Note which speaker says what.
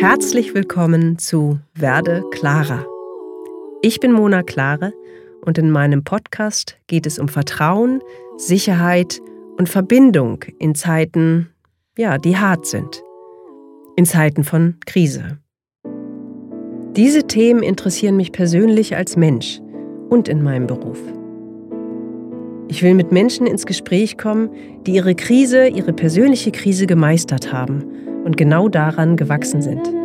Speaker 1: Herzlich willkommen zu Werde Klarer. Ich bin Mona Klare und in meinem Podcast geht es um Vertrauen, Sicherheit und Verbindung in Zeiten, ja, die hart sind. In Zeiten von Krise. Diese Themen interessieren mich persönlich als Mensch und in meinem Beruf. Ich will mit Menschen ins Gespräch kommen, die ihre Krise, ihre persönliche Krise gemeistert haben und genau daran gewachsen sind.